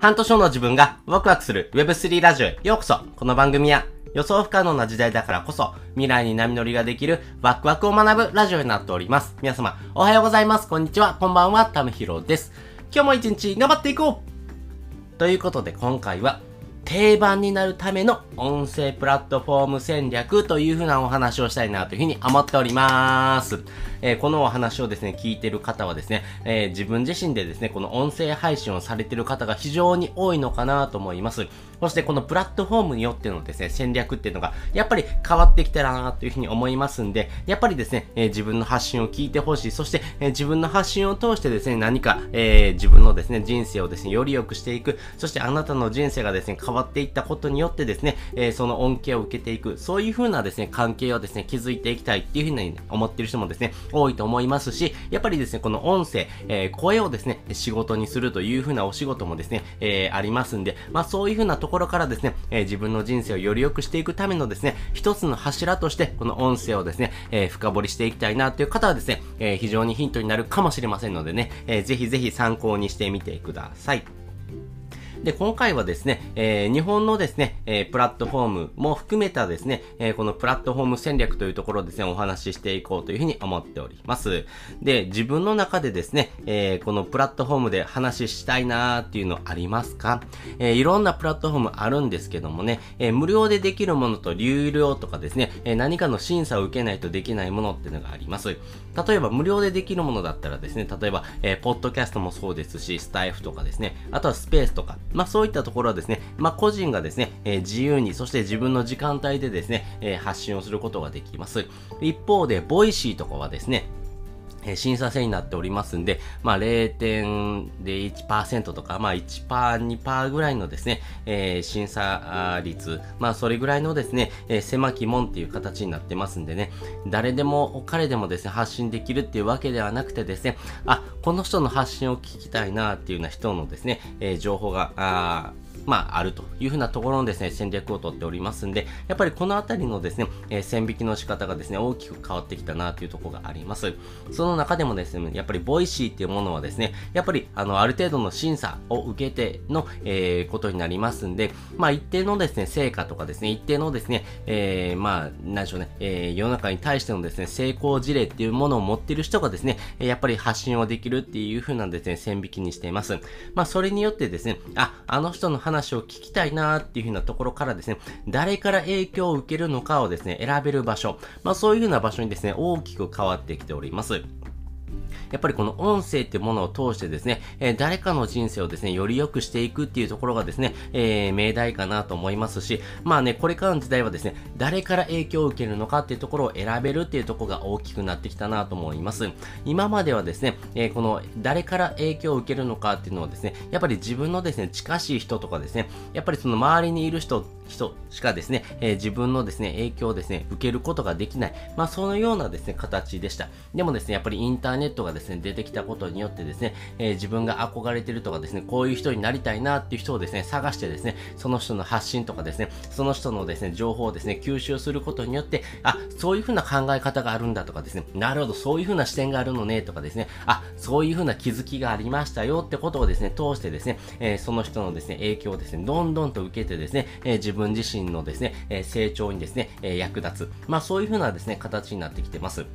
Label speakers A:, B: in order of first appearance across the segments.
A: 半年後の自分がワクワクする Web3 ラジオへようこそこの番組は予想不可能な時代だからこそ未来に波乗りができるワクワクを学ぶラジオになっております。皆様おはようございます。こんにちは。こんばんは。たむひろです。今日も一日頑張っていこうということで今回は定番になるための音声プラットフォーム戦略というふうなお話をしたいなというふうに思っております。えー、このお話をですね、聞いてる方はですね、えー、自分自身でですね、この音声配信をされてる方が非常に多いのかなと思います。そしてこのプラットフォームによってのですね、戦略っていうのが、やっぱり変わってきたらなというふうに思いますんで、やっぱりですね、えー、自分の発信を聞いてほしい。そして、え自分の発信を通してですね、何か、え自分のですね、人生をですね、より良くしていく。そしてあなたの人生がですね、変わっていったことによってですね、えその恩恵を受けていく。そういうふうなですね、関係をですね、築いていきたいっていうふうに思っている人もですね、多いと思いますし、やっぱりですね、この音声、えー、声をですね、仕事にするという風なお仕事もですね、えー、ありますんで、まあそういう風なところからですね、えー、自分の人生をより良くしていくためのですね、一つの柱として、この音声をですね、えー、深掘りしていきたいなという方はですね、えー、非常にヒントになるかもしれませんのでね、えー、ぜひぜひ参考にしてみてください。で、今回はですね、えー、日本のですね、えー、プラットフォームも含めたですね、えー、このプラットフォーム戦略というところですね、お話ししていこうというふうに思っております。で、自分の中でですね、えー、このプラットフォームで話したいなーっていうのありますか？えー、いろんなプラットフォームあるんですけどもね、えー、無料でできるものと有料とかですね、えー、何かの審査を受けないとできないものっていうのがあります。例えば無料でできるものだったらですね、例えば、えー、ポッドキャストもそうですし、スタエフとかですね、あとはスペースとか、まあそういったところはですね、まあ、個人がですね、えー、自由に、そして自分の時間帯でですね、えー、発信をすることができます。一方で、 Voicy とかはですね、え審査制になっておりますんで、まあ、0.1%とか、まあ、1%、2%ぐらいのですね、えー、審査率、まあ、それぐらいのですね、えー、狭き門っていう形になってますんでね、誰でも、彼でもですね、発信できるっていうわけではなくてですね、あ、この人の発信を聞きたいなっていうような人のですね、えー、情報が、あまあ、あるというふうなところのですね、戦略をとっておりますんで、やっぱりこのあたりのですね、え、線引きの仕方がですね、大きく変わってきたなというところがあります。その中でもですね、やっぱり Voicy っていうものはですね、やっぱりあの、ある程度の審査を受けての、えー、ことになりますんで、まあ、一定のですね、成果とかですね、一定のですね、えー、まあ、なんでしょうね、えー、世の中に対してのですね、成功事例っていうものを持っている人がですね、やっぱり発信をできるっていうふうなですね、線引きにしています。まあ、それによってですね、あ、あの人の話話を聞きたいなっていう風なところからですね、誰から影響を受けるのかをですね、選べる場所、まあそういう風な場所にですね、大きく変わってきております。やっぱりこの音声ってものを通してですね、えー、誰かの人生をですね、より良くしていくっていうところがですね、えー、命題かなと思いますし、まあね、これからの時代はですね、誰から影響を受けるのかっていうところを選べるっていうところが大きくなってきたなと思います。今まではですね、えー、この誰から影響を受けるのかっていうのはですね、やっぱり自分のですね、近しい人とかですね、やっぱりその周りにいる人、人しかですね、えー、自分のですね、影響をですね、受けることができない。まあ、そのようなですね、形でした。でもですね、やっぱりインターネットがですね、出てきたことによってですね、えー、自分が憧れてるとかですね、こういう人になりたいなっていう人をですね、探してですね、その人の発信とかですね、その人のですね、情報をですね、吸収することによって、あ、そういう風な考え方があるんだとかですね、なるほど、そういう風な視点があるのね、とかですね、あ、そういう風な気づきがありましたよってことをですね、通してですね、えー、その人のですね、影響をですね、どんどんと受けてですね、えー、自分自身のですね、え成長にですね、え役立つ。まあそういう風なですね、形になってきてます。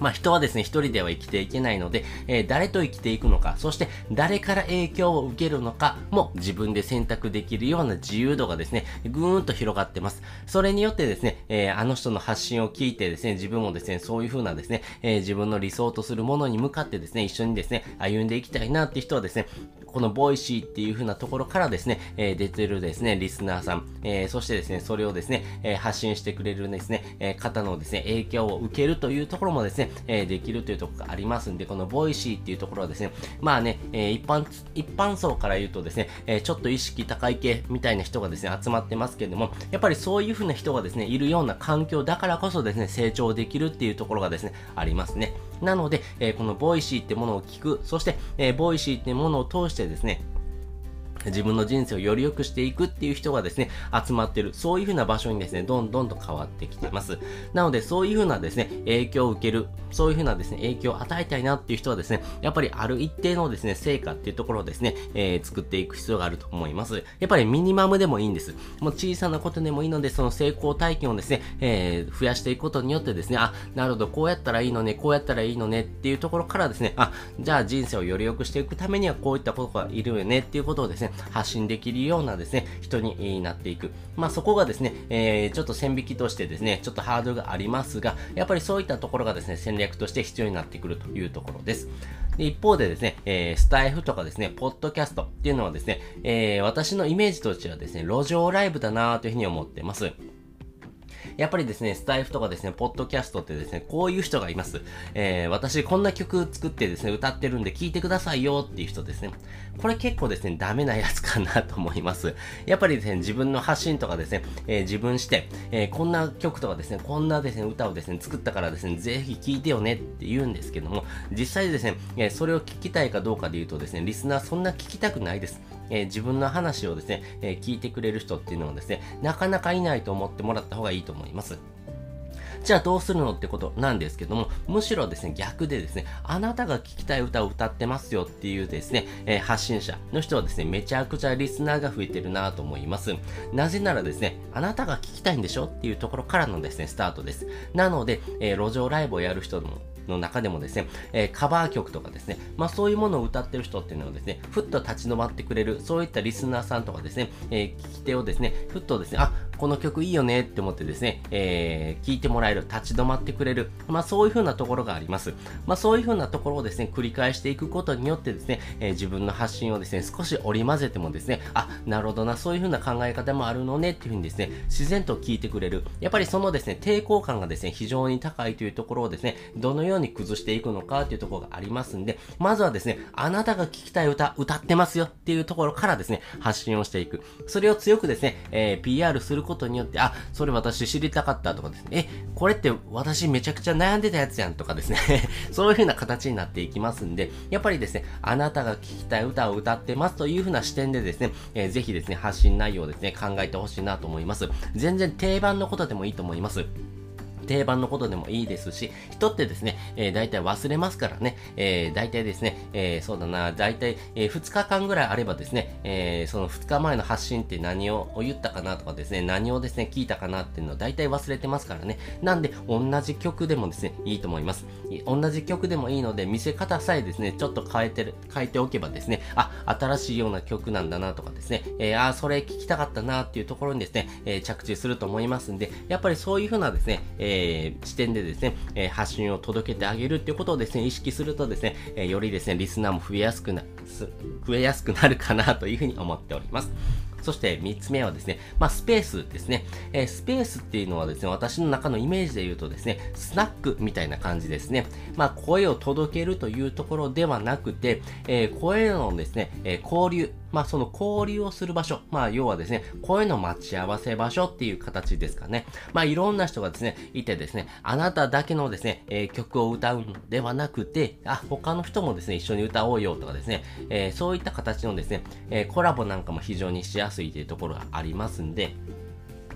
A: まあ人はですね、一人では生きていけないので、えー、誰と生きていくのか、そして誰から影響を受けるのかも自分で選択できるような自由度がですね、ぐーんと広がってます。それによってですね、えー、あの人の発信を聞いてですね、自分もですね、そういう風なですね、えー、自分の理想とするものに向かってですね、一緒にですね、歩んでいきたいなって人はですね、この Voicyっていう風なところからですね、えー、出てるですね、リスナーさん、えー、そしてですね、それをですね、えー、発信してくれるですね、えー、方のですね、影響を受けるというところもですね、えー、できるというところがありますんで、この Voicyっていうところはですね、まあね、えー、一般、一般層から言うとですね、えー、ちょっと意識高い系みたいな人がですね、集まってますけれども、やっぱりそういう風な人がですね、いるような環境だからこそですね、成長できるっていうところがですね、ありますね。なので、えー、この Voicyってものを聞く、そして、え、 Voicyってものを通してですね、自分の人生をより良くしていくっていう人がですね、集まってる、そういう風な場所にですね、どんどんと変わってきてます。なので、そういう風なですね、影響を受ける、そういう風なですね、影響を与えたいなっていう人はですね、やっぱりある一定のですね、成果っていうところをですね、えー、作っていく必要があると思います。やっぱりミニマムでもいいんです。もう小さなことでもいいので、その成功体験をですね、えー、増やしていくことによってですね、あ、なるほど、こうやったらいいのね、こうやったらいいのねっていうところからですね、あ、じゃあ人生をより良くしていくためにはこういったことがいるよねっていうことをですね、発信できるようなですね、人になっていく。まあそこがですね、えー、ちょっと線引きとしてですね、ちょっとハードルがありますが、やっぱりそういったところがですね、戦略として必要になってくるというところです。で一方でですね、えー、スタイフとかですね、ポッドキャストっていうのはですね、えー、私のイメージとしてはですね、路上ライブだなというふうに思ってます。やっぱりですね、スタイフとかですね、ポッドキャストってですね、こういう人がいます。えー、私こんな曲作ってですね、歌ってるんで聴いてくださいよっていう人ですね。これ結構ですね、ダメなやつかなと思います。やっぱりですね、自分の発信とかですね、えー、自分して、えー、こんな曲とかですね、こんなですね、歌をですね、作ったからですね、ぜひ聴いてよねって言うんですけども、実際ですね、え、それを聞きたいかどうかで言うとですね、リスナーそんな聞きたくないです。えー、自分の話をですね、えー、聞いてくれる人っていうのはですね、なかなかいないと思ってもらった方がいいと思います。じゃあどうするのってことなんですけども、むしろですね、逆でですね、あなたが聴きたい歌を歌ってますよっていうですね、えー、発信者の人はですね、めちゃくちゃリスナーが増えてるなと思います。なぜならですね、あなたが聴きたいんでしょっていうところからのですね、スタートです。なので、えー、路上ライブをやる人もの中でもですね、えー、カバー曲とかですね、まあそういうものを歌ってる人っていうのはですね、ふっと立ち止まってくれる、そういったリスナーさんとかですね、えー、聞き手をですね、ふっとですね、あ、この曲いいよねって思ってですね、えー、聞いてもらえる、立ち止まってくれる、まあそういう風なところがあります。まあそういう風なところをですね、繰り返していくことによってですね、えー、自分の発信をですね、少し織り交ぜてもですね、あ、なるほどな、そういう風な考え方もあるのねっていう風にですね、自然と聞いてくれる。やっぱりそのですね、抵抗感がですね、非常に高いというところをですね、どのように崩していくのかっていうところがありますんで、まずはですね、あなたが聴きたい歌、歌ってますよっていうところからですね、発信をしていく。それを強くですね、えー、PR することによって、あ、それ私知りたかったとかですね、え、これって私めちゃくちゃ悩んでたやつやんとかですね そういう風な形になっていきますんで、やっぱりですね、あなたが聴きたい歌を歌ってますという風な視点でですね、えー、ぜひですね、発信内容をですね、考えてほしいなと思います。全然定番のことでもいいと思います。定番のことでもいいですし、人ってですね、えー、大体忘れますからね、えー、大体ですね、えー、そうだな、大体、えー、2日間ぐらいあればですね、えー、その2日前の発信って何を言ったかなとかですね、何をですね、聞いたかなっていうのを大体忘れてますからね。なんで、同じ曲でもですね、いいと思います。同じ曲でもいいので、見せ方さえですね、ちょっと変えてる、変えておけばですね、あ、新しいような曲なんだなとかですね、えー、あ、それ聞きたかったなっていうところにですね、えー、着地すると思いますんで、やっぱりそういうふうなですね、えーえー、視点でですね、えー、発信を届けてあげるっていうことをですね、意識するとですね、えー、よりですね、リスナーも増えやすくな、増えやすくなるかなというふうに思っております。そして3つ目はですね、まあ、スペースですね。えー、スペースっていうのはですね、私の中のイメージで言うとですね、スナックみたいな感じですね。まあ、声を届けるというところではなくて、えー、声のですね、えー、交流、まあその交流をする場所、まあ要はですね、声の待ち合わせ場所っていう形ですかね。まあいろんな人がですね、いてですね、あなただけのですね、えー、曲を歌うのではなくて、あ、他の人もですね、一緒に歌おうよとかですね、えー、そういった形のですね、えー、コラボなんかも非常にしやすいというところがありますんで、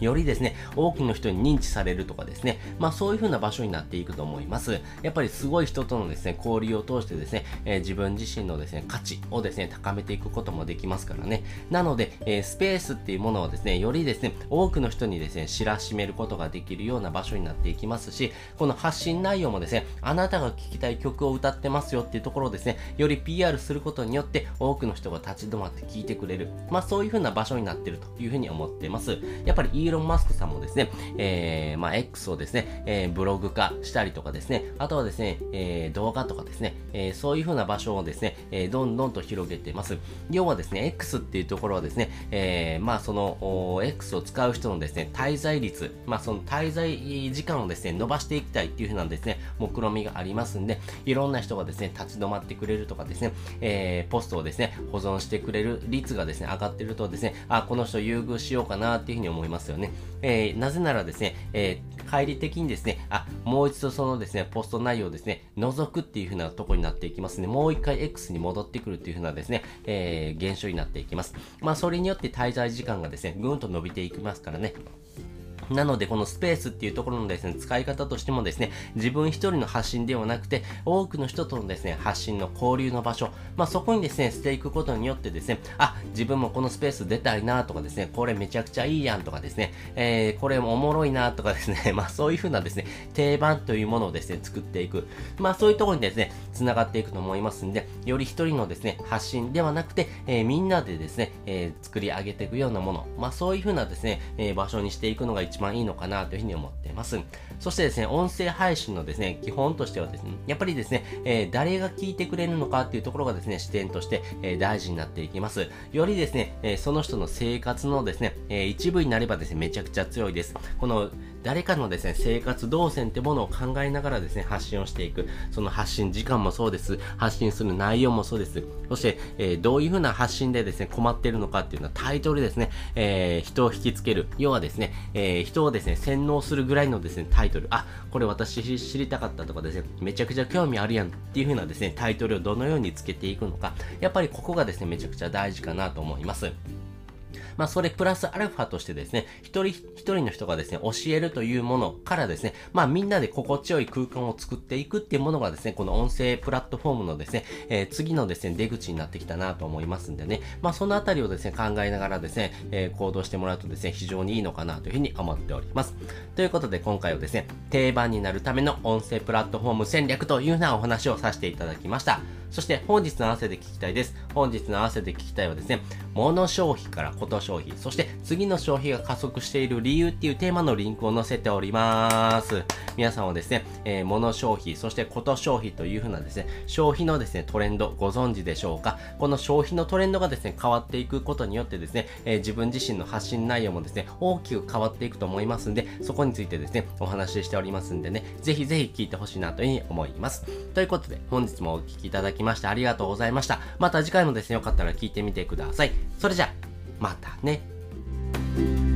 A: よりですね、多くの人に認知されるとかですね、まあそういう風な場所になっていくと思います。やっぱりすごい人とのですね、交流を通してですね、えー、自分自身のですね、価値をですね、高めていくこともできますからね。なので、えー、スペースっていうものをですね、よりですね、多くの人にですね、知らしめることができるような場所になっていきますし、この発信内容もですね、あなたが聴きたい曲を歌ってますよっていうところをですね、より PR することによって多くの人が立ち止まって聴いてくれる。まあそういう風な場所になってるという風に思ってます。やっぱりイーロン・マスクさんもですね、えー、まあ、X をですね、えー、ブログ化したりとかですね、あとはですね、えー、動画とかですね、えー、そういう風な場所をですね、えー、どんどんと広げてます。要はですね、X っていうところはですね、えー、まあ、その、X を使う人のですね、滞在率、まあ、その滞在時間をですね、伸ばしていきたいっていう風なですね、目論みがありますんで、いろんな人がですね、立ち止まってくれるとかですね、えー、ポストをですね、保存してくれる率がですね、上がってるとですね、あ、この人優遇しようかなっていう風に思いますよ。ねえー、なぜならですね、えー帰り的にですね、あ、もう一度そのですね、ポスト内容をですね、覗くっていう風なとこになっていきますね。もう一回 X に戻ってくるっていう風なですね、えー、現象になっていきます。まあ、それによって滞在時間がですね、ぐんと伸びていきますからね。なので、このスペースっていうところのですね、使い方としてもですね、自分一人の発信ではなくて、多くの人とのですね、発信の交流の場所、まあ、そこにですね、していくことによってですね、あ、自分もこのスペース出たいなとかですね、これめちゃくちゃいいやんとかですね、えー、これもおもろいなとかですね、まあ、そういう風なですね、定番というものをですね、作っていく。まあ、そういうところにですね、繋がっていくと思いますんで、より一人のですね、発信ではなくて、えー、みんなでですね、えー、作り上げていくようなもの、まあ、そういう風なですね、え場所にしていくのが一番いいのかなというふうに思っています。そしてですね、音声配信のですね、基本としてはですね、やっぱりですね、えー、誰が聞いてくれるのかっていうところがですね、視点として、えー、大事になっていきます。よりですね、えー、その人の生活のですね、え一部になればですね、めちゃくちゃ強いです。この誰かのですね、生活動線ってものを考えながらですね、発信をしていく。その発信時間もそうです。発信する内容もそうです。そして、えー、どういうふうな発信でですね、困っているのかっていうのはタイトルですね、えー、人を引きつける。要はですね、えー、人をですね、洗脳するぐらいのですね、タイトル。あ、これ私知りたかったとかですね、めちゃくちゃ興味あるやんっていう風なですね、タイトルをどのようにつけていくのか。やっぱりここがですね、めちゃくちゃ大事かなと思います。まあ、それプラスアルファとしてですね、一人一人の人がですね、教えるというものからですね、まあ、みんなで心地よい空間を作っていくっていうものがですね、この音声プラットフォームのですね、えー、次のですね、出口になってきたなと思いますんでね、まあ、そのあたりをですね、考えながらですね、えー、行動してもらうとですね、非常にいいのかなというふうに思っております。ということで、今回はですね、定番になるための音声プラットフォーム戦略というようなお話をさせていただきました。そして本日の合わせて聞きたいです。本日の合わせて聞きたいはですね、物消費からこと消費、そして次の消費が加速している理由っていうテーマのリンクを載せております。皆さんはですね、えー、物消費、そしてこと消費というふうなですね、消費のですね、トレンドご存知でしょうか？この消費のトレンドがですね、変わっていくことによってですね、えー、自分自身の発信内容もですね、大きく変わっていくと思いますんで、そこについてですね、お話ししておりますんでね、ぜひぜひ聞いてほしいなというふうに思います。ということで、本日もお聴きいただききましてありがとうございました。また次回もですね、よかったら聞いてみてください。それじゃ、またね。